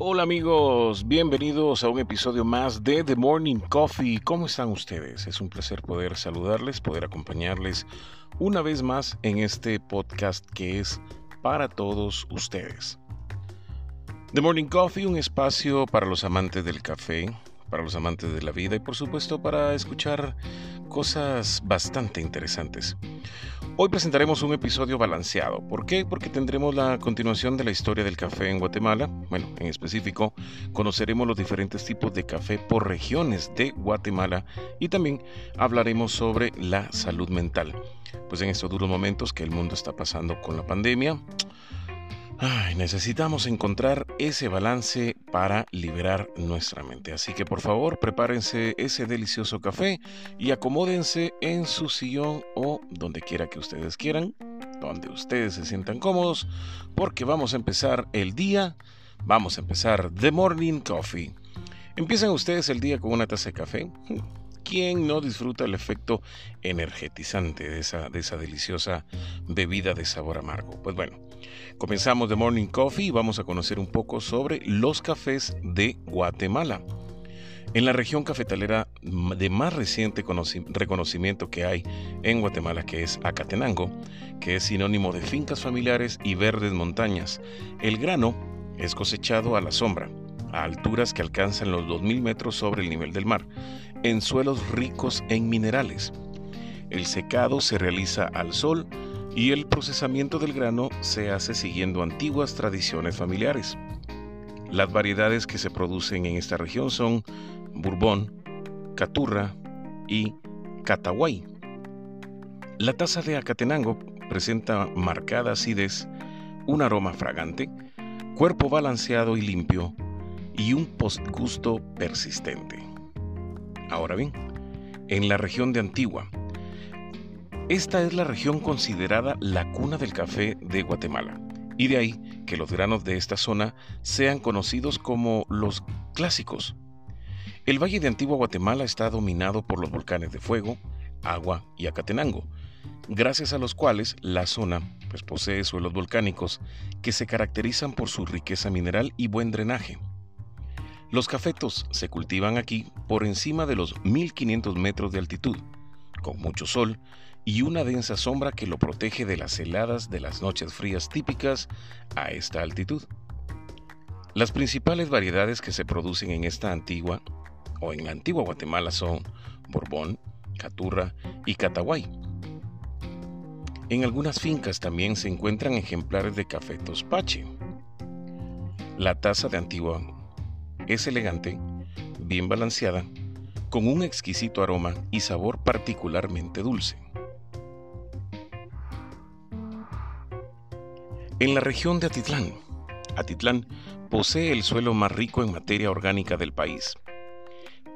Hola amigos, bienvenidos a un episodio más de The Morning Coffee. ¿Cómo están ustedes? Es un placer poder saludarles, poder acompañarles una vez más en este podcast que es para todos ustedes. The Morning Coffee, un espacio para los amantes del café, para los amantes de la vida y por supuesto para escuchar cosas bastante interesantes. Hoy presentaremos un episodio balanceado. ¿Por qué? Porque tendremos la continuación de la historia del café en Guatemala. Bueno, en específico, conoceremos los diferentes tipos de café por regiones de Guatemala y también hablaremos sobre la salud mental. Pues en estos duros momentos que el mundo está pasando con la pandemia, Necesitamos encontrar ese balance para liberar nuestra mente. Así que por favor prepárense ese delicioso café y acomódense en su sillón o donde quiera que ustedes quieran, donde ustedes se sientan cómodos, porque vamos a empezar el día, vamos a empezar The Morning Coffee. Empiezan ustedes el día con una taza de café. ¿Quién no disfruta el efecto energetizante de esa, de esa deliciosa bebida de sabor amargo? Pues bueno, comenzamos The Morning Coffee y vamos a conocer un poco sobre los cafés de Guatemala. En la región cafetalera de más reciente reconocimiento que hay en Guatemala, que es Acatenango, que es sinónimo de fincas familiares y verdes montañas, el grano es cosechado a la sombra, a alturas que alcanzan los 2.000 metros sobre el nivel del mar, en suelos ricos en minerales. El secado se realiza al sol y el procesamiento del grano se hace siguiendo antiguas tradiciones familiares. Las variedades que se producen en esta región son Bourbon, Caturra y Cataguay. La taza de Acatenango presenta marcada acidez, un aroma fragante, cuerpo balanceado y limpio y un postgusto persistente. Ahora bien, en la región de Antigua, esta es la región considerada la cuna del café de Guatemala, y de ahí que los granos de esta zona sean conocidos como los clásicos. El valle de Antigua Guatemala está dominado por los volcanes de Fuego, Agua y Acatenango, gracias a los cuales la zona pues, posee suelos volcánicos que se caracterizan por su riqueza mineral y buen drenaje. Los cafetos se cultivan aquí por encima de los 1500 metros de altitud, con mucho sol y una densa sombra que lo protege de las heladas de las noches frías típicas a esta altitud. Las principales variedades que se producen en esta antigua o en la antigua Guatemala son Borbón, Caturra y Cataguay. En algunas fincas también se encuentran ejemplares de café tospache. La taza de Antigua es elegante, bien balanceada, con un exquisito aroma y sabor particularmente dulce. En la región de Atitlán, Atitlán posee el suelo más rico en materia orgánica del país.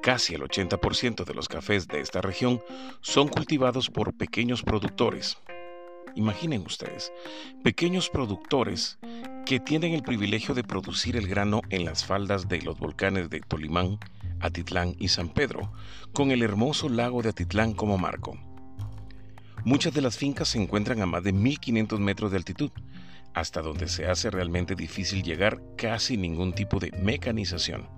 Casi el 80% de los cafés de esta región son cultivados por pequeños productores. Imaginen ustedes, pequeños productores que tienen el privilegio de producir el grano en las faldas de los volcanes de Tolimán, Atitlán y San Pedro, con el hermoso lago de Atitlán como marco. Muchas de las fincas se encuentran a más de 1500 metros de altitud, hasta donde se hace realmente difícil llegar casi ningún tipo de mecanización.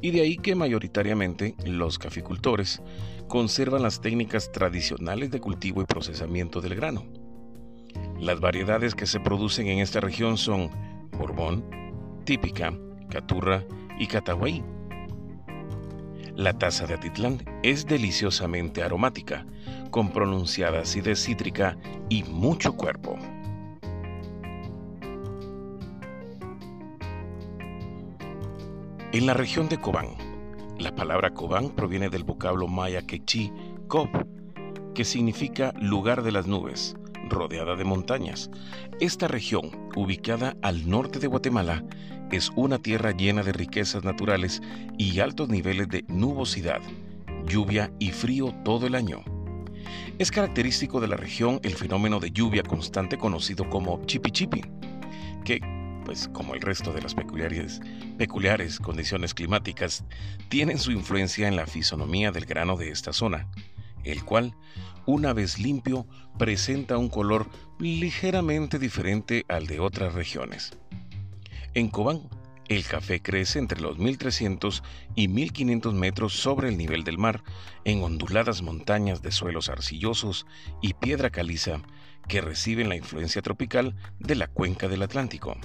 Y de ahí que mayoritariamente los caficultores conservan las técnicas tradicionales de cultivo y procesamiento del grano las variedades que se producen en esta región son Borbón, Típica, Caturra y Cataguay. La taza de Atitlán es deliciosamente aromática, con pronunciada acidez cítrica y mucho cuerpo. En la región de Cobán, la palabra Cobán proviene del vocablo maya quechí Cob, que significa lugar de las nubes, rodeada de montañas. Esta región, ubicada al norte de Guatemala, es una tierra llena de riquezas naturales y altos niveles de nubosidad, lluvia y frío todo el año. Es característico de la región el fenómeno de lluvia constante conocido como chipi-chipi, que, pues como el resto de las peculiares, peculiares condiciones climáticas, tienen su influencia en la fisonomía del grano de esta zona, el cual una vez limpio, presenta un color ligeramente diferente al de otras regiones. En Cobán, El café crece entre los 1300 y 1500 metros sobre el nivel del mar, en onduladas montañas de suelos arcillosos y piedra caliza que reciben la influencia tropical de la cuenca del Atlántico.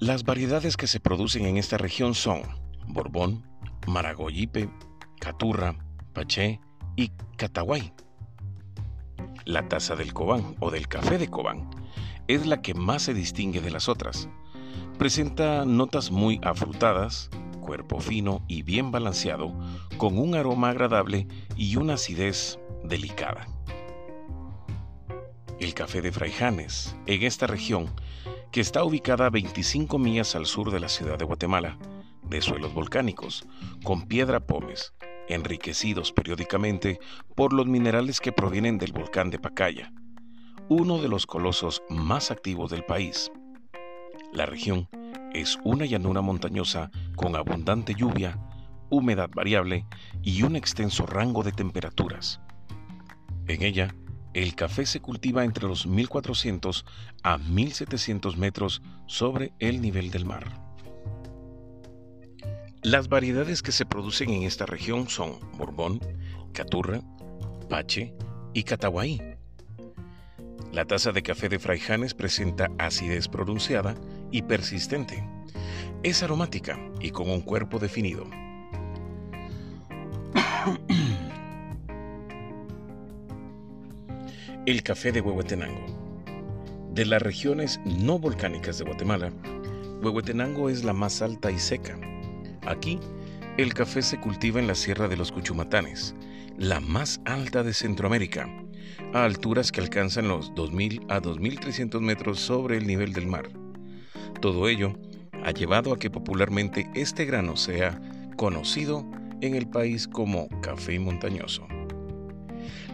Las variedades que se producen en esta región son Borbón, Maragoyipe, Caturra, Paché y Cataguay. La taza del Cobán o del café de Cobán es la que más se distingue de las otras. Presenta notas muy afrutadas, cuerpo fino y bien balanceado, con un aroma agradable y una acidez delicada. El café de Fraijanes, en esta región, que está ubicada a 25 millas al sur de la ciudad de Guatemala, de suelos volcánicos, con piedra pómez, enriquecidos periódicamente por los minerales que provienen del volcán de Pacaya, uno de los colosos más activos del país. La región es una llanura montañosa con abundante lluvia, humedad variable y un extenso rango de temperaturas. En ella, el café se cultiva entre los 1400 a 1700 metros sobre el nivel del mar. Las variedades que se producen en esta región son Borbón, Caturra, Pache y Cataguaí. La taza de café de Fraijanes presenta acidez pronunciada y persistente. Es aromática y con un cuerpo definido. El café de Huehuetenango. De las regiones no volcánicas de Guatemala, Huehuetenango es la más alta y seca. Aquí, el café se cultiva en la Sierra de los Cuchumatanes, la más alta de Centroamérica a alturas que alcanzan los 2.000 a 2.300 metros sobre el nivel del mar. Todo ello ha llevado a que popularmente este grano sea conocido en el país como café montañoso.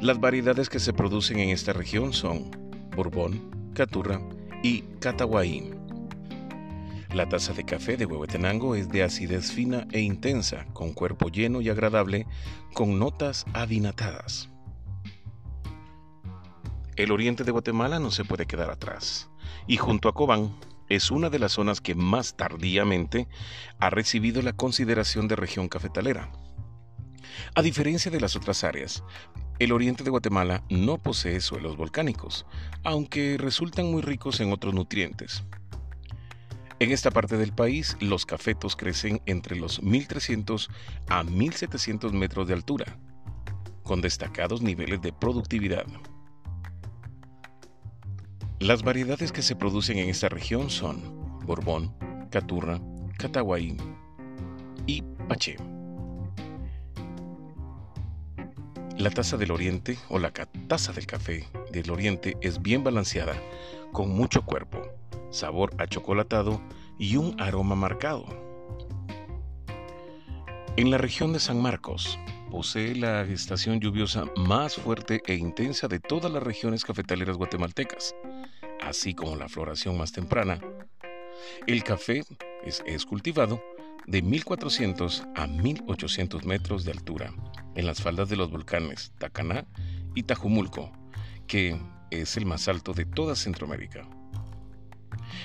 Las variedades que se producen en esta región son Borbón, Caturra y Cataguaí. La taza de café de Huehuetenango es de acidez fina e intensa, con cuerpo lleno y agradable, con notas adinatadas. El oriente de Guatemala no se puede quedar atrás, y junto a Cobán es una de las zonas que más tardíamente ha recibido la consideración de región cafetalera. A diferencia de las otras áreas, el oriente de Guatemala no posee suelos volcánicos, aunque resultan muy ricos en otros nutrientes. En esta parte del país, los cafetos crecen entre los 1300 a 1700 metros de altura, con destacados niveles de productividad. Las variedades que se producen en esta región son Borbón, Caturra, Cataguay y Paché. La taza del oriente o la taza del café del oriente es bien balanceada, con mucho cuerpo, sabor achocolatado y un aroma marcado. En la región de San Marcos, posee la estación lluviosa más fuerte e intensa de todas las regiones cafetaleras guatemaltecas, así como la floración más temprana. El café es, cultivado de 1400 a 1800 metros de altura en las faldas de los volcanes Tacaná y Tajumulco, que es el más alto de toda Centroamérica.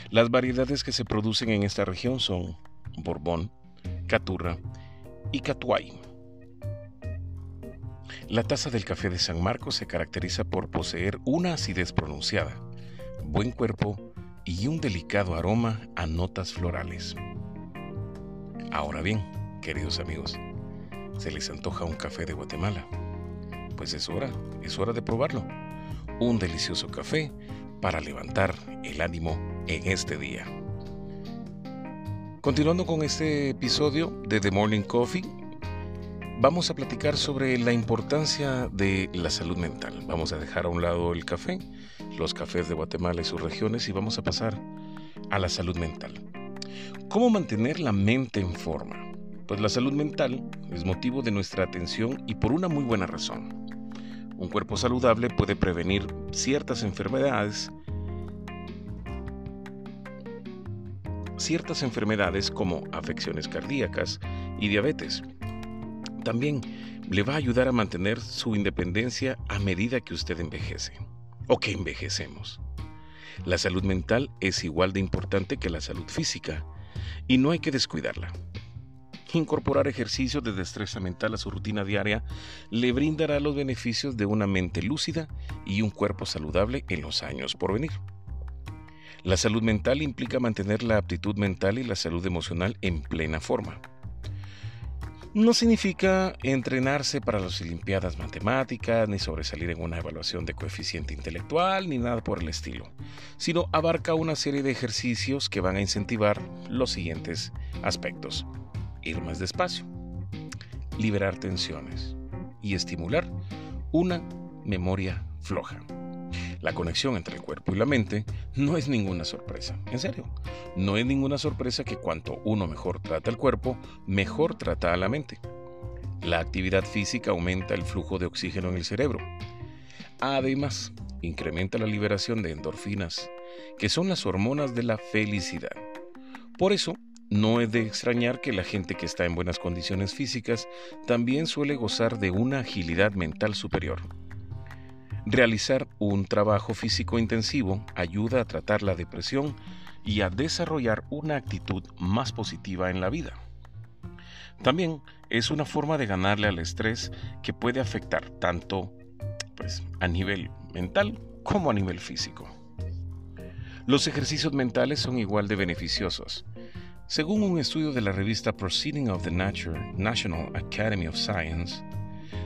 Las variedades que se producen en esta región son Borbón, Caturra y Catuay. La taza del café de San Marcos se caracteriza por poseer una acidez pronunciada, buen cuerpo y un delicado aroma a notas florales. Ahora bien, queridos amigos, ¿se les antoja un café de Guatemala? Pues es hora, es hora de probarlo. Un delicioso café para levantar el ánimo en este día. Continuando con este episodio de The Morning Coffee, vamos a platicar sobre la importancia de la salud mental. Vamos a dejar a un lado el café, los cafés de Guatemala y sus regiones y vamos a pasar a la salud mental. ¿Cómo mantener la mente en forma? Pues la salud mental es motivo de nuestra atención y por una muy buena razón. Un cuerpo saludable puede prevenir ciertas enfermedades, ciertas enfermedades como afecciones cardíacas y diabetes. También le va a ayudar a mantener su independencia a medida que usted envejece o que envejecemos. La salud mental es igual de importante que la salud física y no hay que descuidarla. Incorporar ejercicios de destreza mental a su rutina diaria le brindará los beneficios de una mente lúcida y un cuerpo saludable en los años por venir. La salud mental implica mantener la aptitud mental y la salud emocional en plena forma. No significa entrenarse para las Olimpiadas Matemáticas, ni sobresalir en una evaluación de coeficiente intelectual, ni nada por el estilo, sino abarca una serie de ejercicios que van a incentivar los siguientes aspectos. Ir más despacio, liberar tensiones y estimular una memoria floja. La conexión entre el cuerpo y la mente no es ninguna sorpresa, en serio. No es ninguna sorpresa que cuanto uno mejor trata el cuerpo, mejor trata a la mente. La actividad física aumenta el flujo de oxígeno en el cerebro. Además, incrementa la liberación de endorfinas, que son las hormonas de la felicidad. Por eso, no es de extrañar que la gente que está en buenas condiciones físicas también suele gozar de una agilidad mental superior. Realizar un trabajo físico intensivo ayuda a tratar la depresión y a desarrollar una actitud más positiva en la vida. También es una forma de ganarle al estrés que puede afectar tanto pues, a nivel mental como a nivel físico. Los ejercicios mentales son igual de beneficiosos. Según un estudio de la revista Proceeding of the National Academy of Science,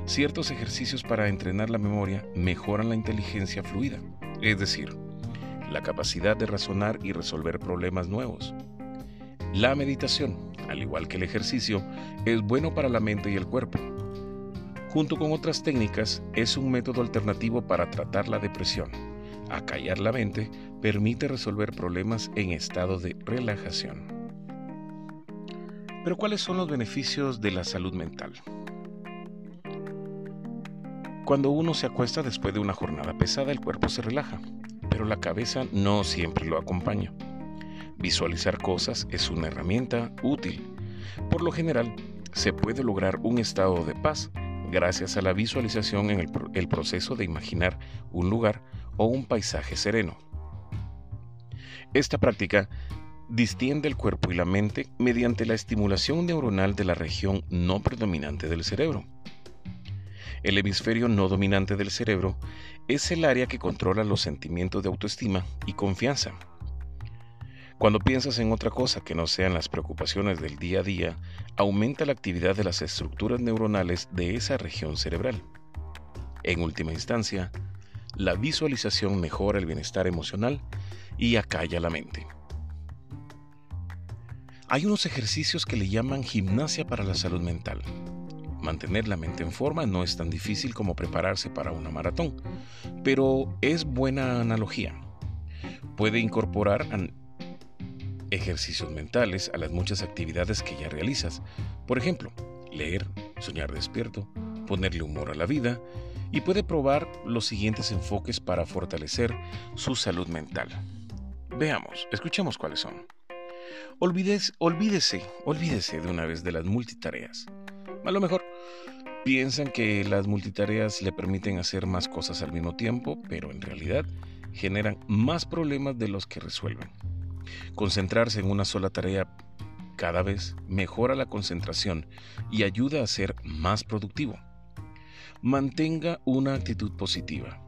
Ciertos ejercicios para entrenar la memoria mejoran la inteligencia fluida, es decir, la capacidad de razonar y resolver problemas nuevos. La meditación, al igual que el ejercicio, es bueno para la mente y el cuerpo. Junto con otras técnicas, es un método alternativo para tratar la depresión. Acallar la mente permite resolver problemas en estado de relajación. Pero ¿cuáles son los beneficios de la salud mental? Cuando uno se acuesta después de una jornada pesada, el cuerpo se relaja, pero la cabeza no siempre lo acompaña. Visualizar cosas es una herramienta útil. Por lo general, se puede lograr un estado de paz gracias a la visualización en el, proceso de imaginar un lugar o un paisaje sereno. Esta práctica distiende el cuerpo y la mente mediante la estimulación neuronal de la región no predominante del cerebro. El hemisferio no dominante del cerebro es el área que controla los sentimientos de autoestima y confianza. Cuando piensas en otra cosa que no sean las preocupaciones del día a día, aumenta la actividad de las estructuras neuronales de esa región cerebral. En última instancia, la visualización mejora el bienestar emocional y acalla la mente. Hay unos ejercicios que le llaman gimnasia para la salud mental. Mantener la mente en forma no es tan difícil como prepararse para una maratón, pero es buena analogía. Puede incorporar ejercicios mentales a las muchas actividades que ya realizas. Por ejemplo, leer, soñar despierto, ponerle humor a la vida y puede probar los siguientes enfoques para fortalecer su salud mental. Veamos, escuchemos cuáles son. olvídese, olvídese de una vez de las multitareas. A lo mejor piensan que las multitareas le permiten hacer más cosas al mismo tiempo, pero en realidad generan más problemas de los que resuelven. Concentrarse en una sola tarea cada vez mejora la concentración y ayuda a ser más productivo. Mantenga una actitud positiva.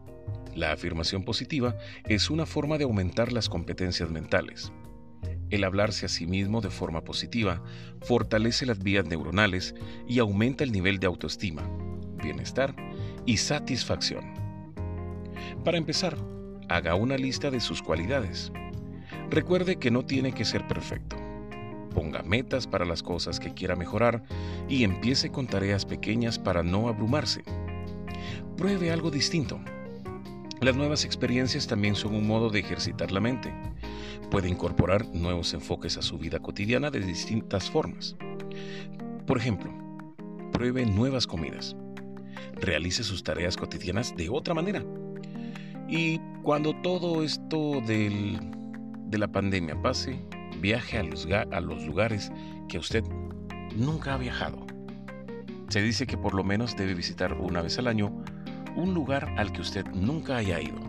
La afirmación positiva es una forma de aumentar las competencias mentales. El hablarse a sí mismo de forma positiva fortalece las vías neuronales y aumenta el nivel de autoestima, bienestar y satisfacción. Para empezar, haga una lista de sus cualidades. Recuerde que no tiene que ser perfecto. Ponga metas para las cosas que quiera mejorar y empiece con tareas pequeñas para no abrumarse. Pruebe algo distinto. Las nuevas experiencias también son un modo de ejercitar la mente puede incorporar nuevos enfoques a su vida cotidiana de distintas formas. Por ejemplo, pruebe nuevas comidas. Realice sus tareas cotidianas de otra manera. Y cuando todo esto de la pandemia pase, viaje a los, a los lugares que usted nunca ha viajado. Se dice que por lo menos debe visitar una vez al año un lugar al que usted nunca haya ido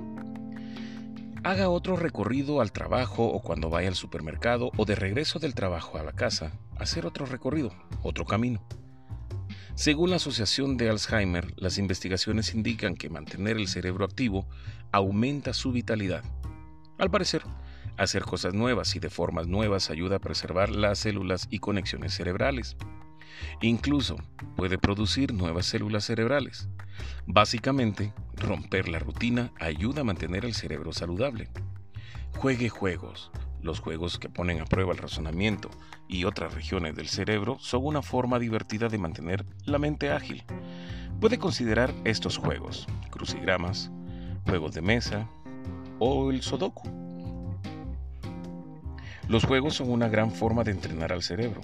Haga otro recorrido al trabajo o cuando vaya al supermercado o de regreso del trabajo a la casa, hacer otro recorrido, otro camino. Según la Asociación de Alzheimer, las investigaciones indican que mantener el cerebro activo aumenta su vitalidad. Al parecer, hacer cosas nuevas y de formas nuevas ayuda a preservar las células y conexiones cerebrales. Incluso puede producir nuevas células cerebrales. Básicamente, romper la rutina ayuda a mantener el cerebro saludable. Juegue juegos. Los juegos que ponen a prueba el razonamiento y otras regiones del cerebro son una forma divertida de mantener la mente ágil. Puede considerar estos juegos, crucigramas, juegos de mesa o el sudoku. Los juegos son una gran forma de entrenar al cerebro.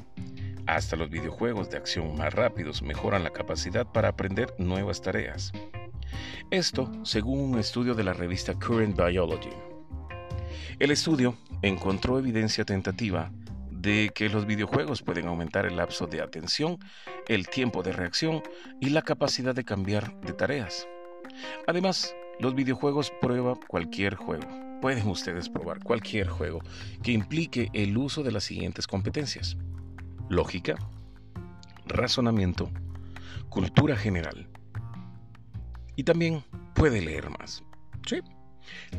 Hasta los videojuegos de acción más rápidos mejoran la capacidad para aprender nuevas tareas. Esto según un estudio de la revista Current Biology. El estudio encontró evidencia tentativa de que los videojuegos pueden aumentar el lapso de atención, el tiempo de reacción y la capacidad de cambiar de tareas. Además, los videojuegos prueban cualquier juego. Pueden ustedes probar cualquier juego que implique el uso de las siguientes competencias lógica, razonamiento, cultura general. Y también puede leer más. Sí,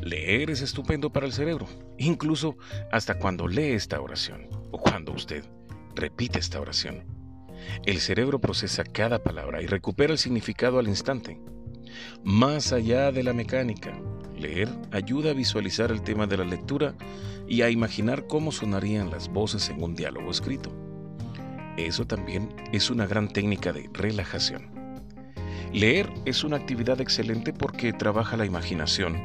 leer es estupendo para el cerebro, incluso hasta cuando lee esta oración o cuando usted repite esta oración. El cerebro procesa cada palabra y recupera el significado al instante. Más allá de la mecánica, leer ayuda a visualizar el tema de la lectura y a imaginar cómo sonarían las voces en un diálogo escrito. Eso también es una gran técnica de relajación. Leer es una actividad excelente porque trabaja la imaginación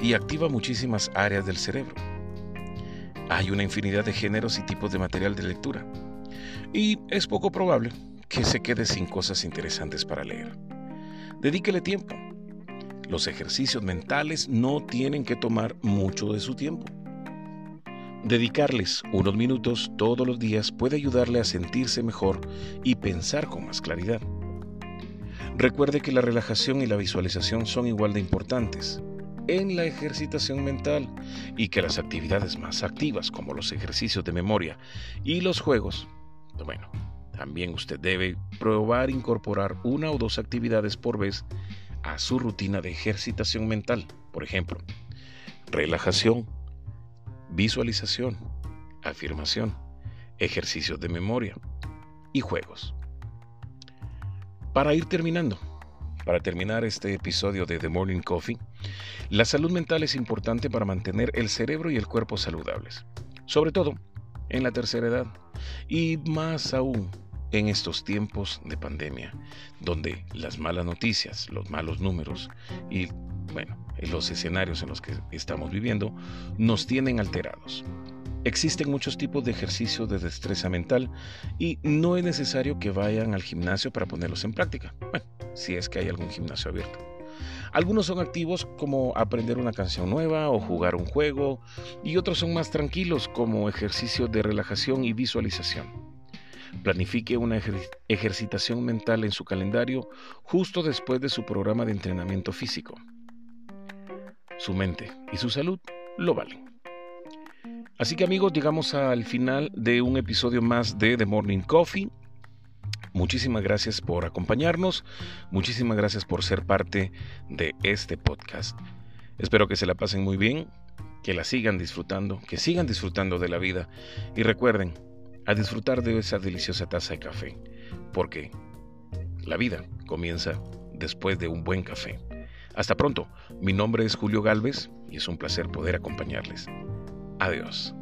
y activa muchísimas áreas del cerebro. Hay una infinidad de géneros y tipos de material de lectura y es poco probable que se quede sin cosas interesantes para leer. Dedíquele tiempo. Los ejercicios mentales no tienen que tomar mucho de su tiempo. Dedicarles unos minutos todos los días puede ayudarle a sentirse mejor y pensar con más claridad. Recuerde que la relajación y la visualización son igual de importantes en la ejercitación mental y que las actividades más activas como los ejercicios de memoria y los juegos, bueno, también usted debe probar incorporar una o dos actividades por vez a su rutina de ejercitación mental. Por ejemplo, relajación, visualización, afirmación, ejercicios de memoria y juegos. Para ir terminando, para terminar este episodio de The Morning Coffee, la salud mental es importante para mantener el cerebro y el cuerpo saludables, sobre todo en la tercera edad y más aún en estos tiempos de pandemia, donde las malas noticias, los malos números y, bueno, los escenarios en los que estamos viviendo nos tienen alterados. Existen muchos tipos de ejercicios de destreza mental y no es necesario que vayan al gimnasio para ponerlos en práctica. Bueno, si es que hay algún gimnasio abierto. Algunos son activos como aprender una canción nueva o jugar un juego y otros son más tranquilos como ejercicios de relajación y visualización. Planifique una ejercitación mental en su calendario justo después de su programa de entrenamiento físico su mente y su salud lo valen. Así que amigos, llegamos al final de un episodio más de The Morning Coffee. Muchísimas gracias por acompañarnos, muchísimas gracias por ser parte de este podcast. Espero que se la pasen muy bien, que la sigan disfrutando, que sigan disfrutando de la vida y recuerden a disfrutar de esa deliciosa taza de café, porque la vida comienza después de un buen café. Hasta pronto, mi nombre es Julio Galvez y es un placer poder acompañarles. Adiós.